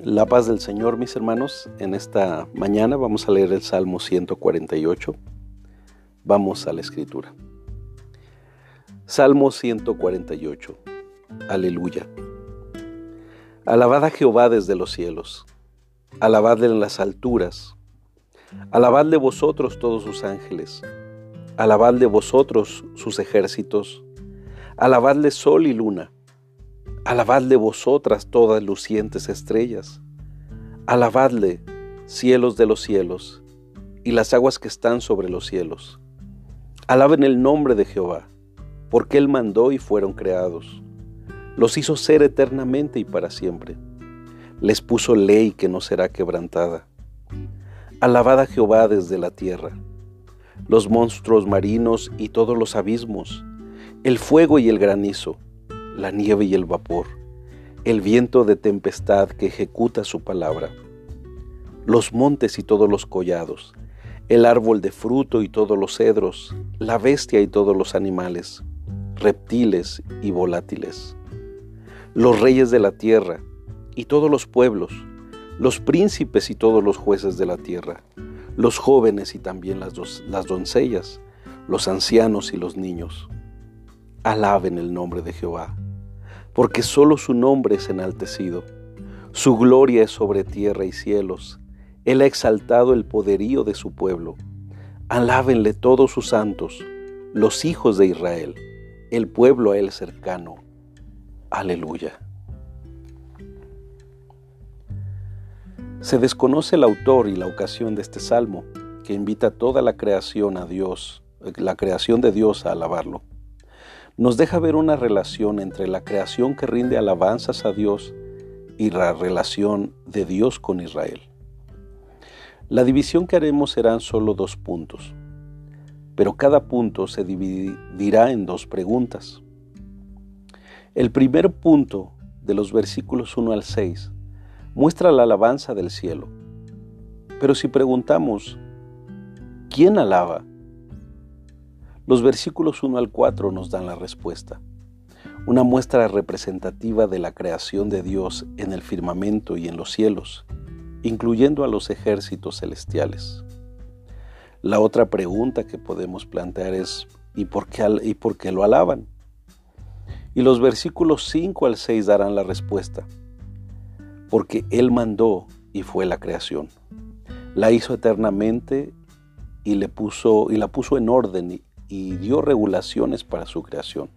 La paz del Señor, mis hermanos. En esta mañana vamos a leer el Salmo 148. Vamos a la escritura. Salmo 148. Aleluya. Alabad a Jehová desde los cielos. Alabadle en las alturas. Alabadle vosotros todos sus ángeles. Alabadle vosotros sus ejércitos. Alabadle sol y luna Alabadle vosotras todas lucientes estrellas. Alabadle, cielos de los cielos, y las aguas que están sobre los cielos. Alaben el nombre de Jehová, porque Él mandó y fueron creados. Los hizo ser eternamente y para siempre. Les puso ley que no será quebrantada. Alabad a Jehová desde la tierra, los monstruos marinos y todos los abismos, el fuego y el granizo la nieve y el vapor, el viento de tempestad que ejecuta su palabra, los montes y todos los collados, el árbol de fruto y todos los cedros, la bestia y todos los animales, reptiles y volátiles, los reyes de la tierra y todos los pueblos, los príncipes y todos los jueces de la tierra, los jóvenes y también las, las doncellas, los ancianos y los niños. Alaben el nombre de Jehová porque solo su nombre es enaltecido. Su gloria es sobre tierra y cielos. Él ha exaltado el poderío de su pueblo. Alábenle todos sus santos, los hijos de Israel, el pueblo a él cercano. Aleluya. Se desconoce el autor y la ocasión de este salmo, que invita a toda la creación a Dios, la creación de Dios a alabarlo nos deja ver una relación entre la creación que rinde alabanzas a Dios y la relación de Dios con Israel. La división que haremos serán solo dos puntos, pero cada punto se dividirá en dos preguntas. El primer punto de los versículos 1 al 6 muestra la alabanza del cielo. Pero si preguntamos, ¿quién alaba? Los versículos 1 al 4 nos dan la respuesta. Una muestra representativa de la creación de Dios en el firmamento y en los cielos, incluyendo a los ejércitos celestiales. La otra pregunta que podemos plantear es ¿y por qué, y por qué lo alaban? Y los versículos 5 al 6 darán la respuesta. Porque Él mandó y fue la creación. La hizo eternamente y, le puso, y la puso en orden y dio regulaciones para su creación.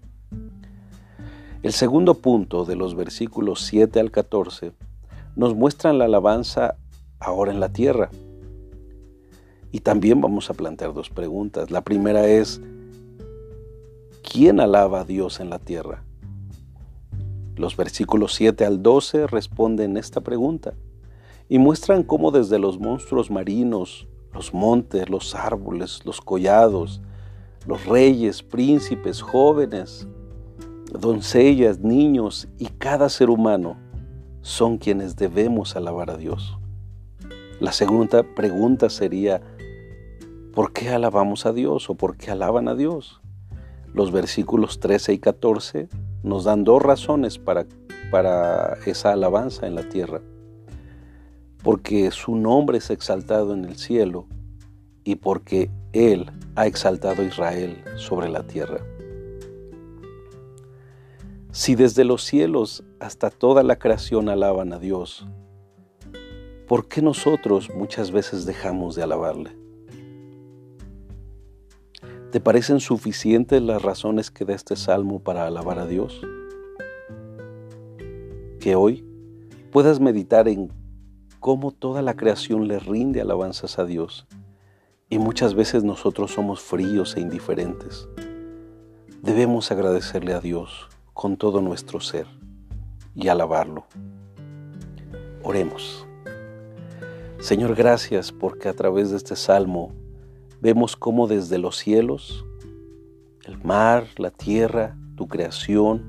El segundo punto de los versículos 7 al 14 nos muestran la alabanza ahora en la tierra. Y también vamos a plantear dos preguntas. La primera es, ¿quién alaba a Dios en la tierra? Los versículos 7 al 12 responden esta pregunta y muestran cómo desde los monstruos marinos, los montes, los árboles, los collados, los reyes, príncipes, jóvenes, doncellas, niños y cada ser humano son quienes debemos alabar a Dios. La segunda pregunta sería, ¿por qué alabamos a Dios o por qué alaban a Dios? Los versículos 13 y 14 nos dan dos razones para, para esa alabanza en la tierra. Porque su nombre es exaltado en el cielo y porque Él ha exaltado a Israel sobre la tierra. Si desde los cielos hasta toda la creación alaban a Dios, ¿por qué nosotros muchas veces dejamos de alabarle? ¿Te parecen suficientes las razones que da este salmo para alabar a Dios? Que hoy puedas meditar en cómo toda la creación le rinde alabanzas a Dios y muchas veces nosotros somos fríos e indiferentes. Debemos agradecerle a Dios con todo nuestro ser y alabarlo. Oremos. Señor, gracias porque a través de este salmo vemos cómo desde los cielos, el mar, la tierra, tu creación,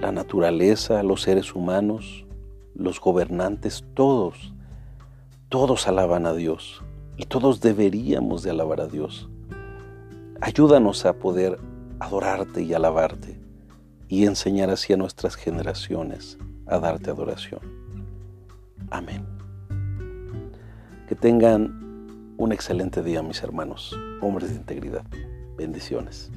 la naturaleza, los seres humanos, los gobernantes, todos, todos alaban a Dios y todos deberíamos de alabar a Dios. Ayúdanos a poder adorarte y alabarte y enseñar así a nuestras generaciones a darte adoración. Amén. Que tengan un excelente día, mis hermanos, hombres de integridad. Bendiciones.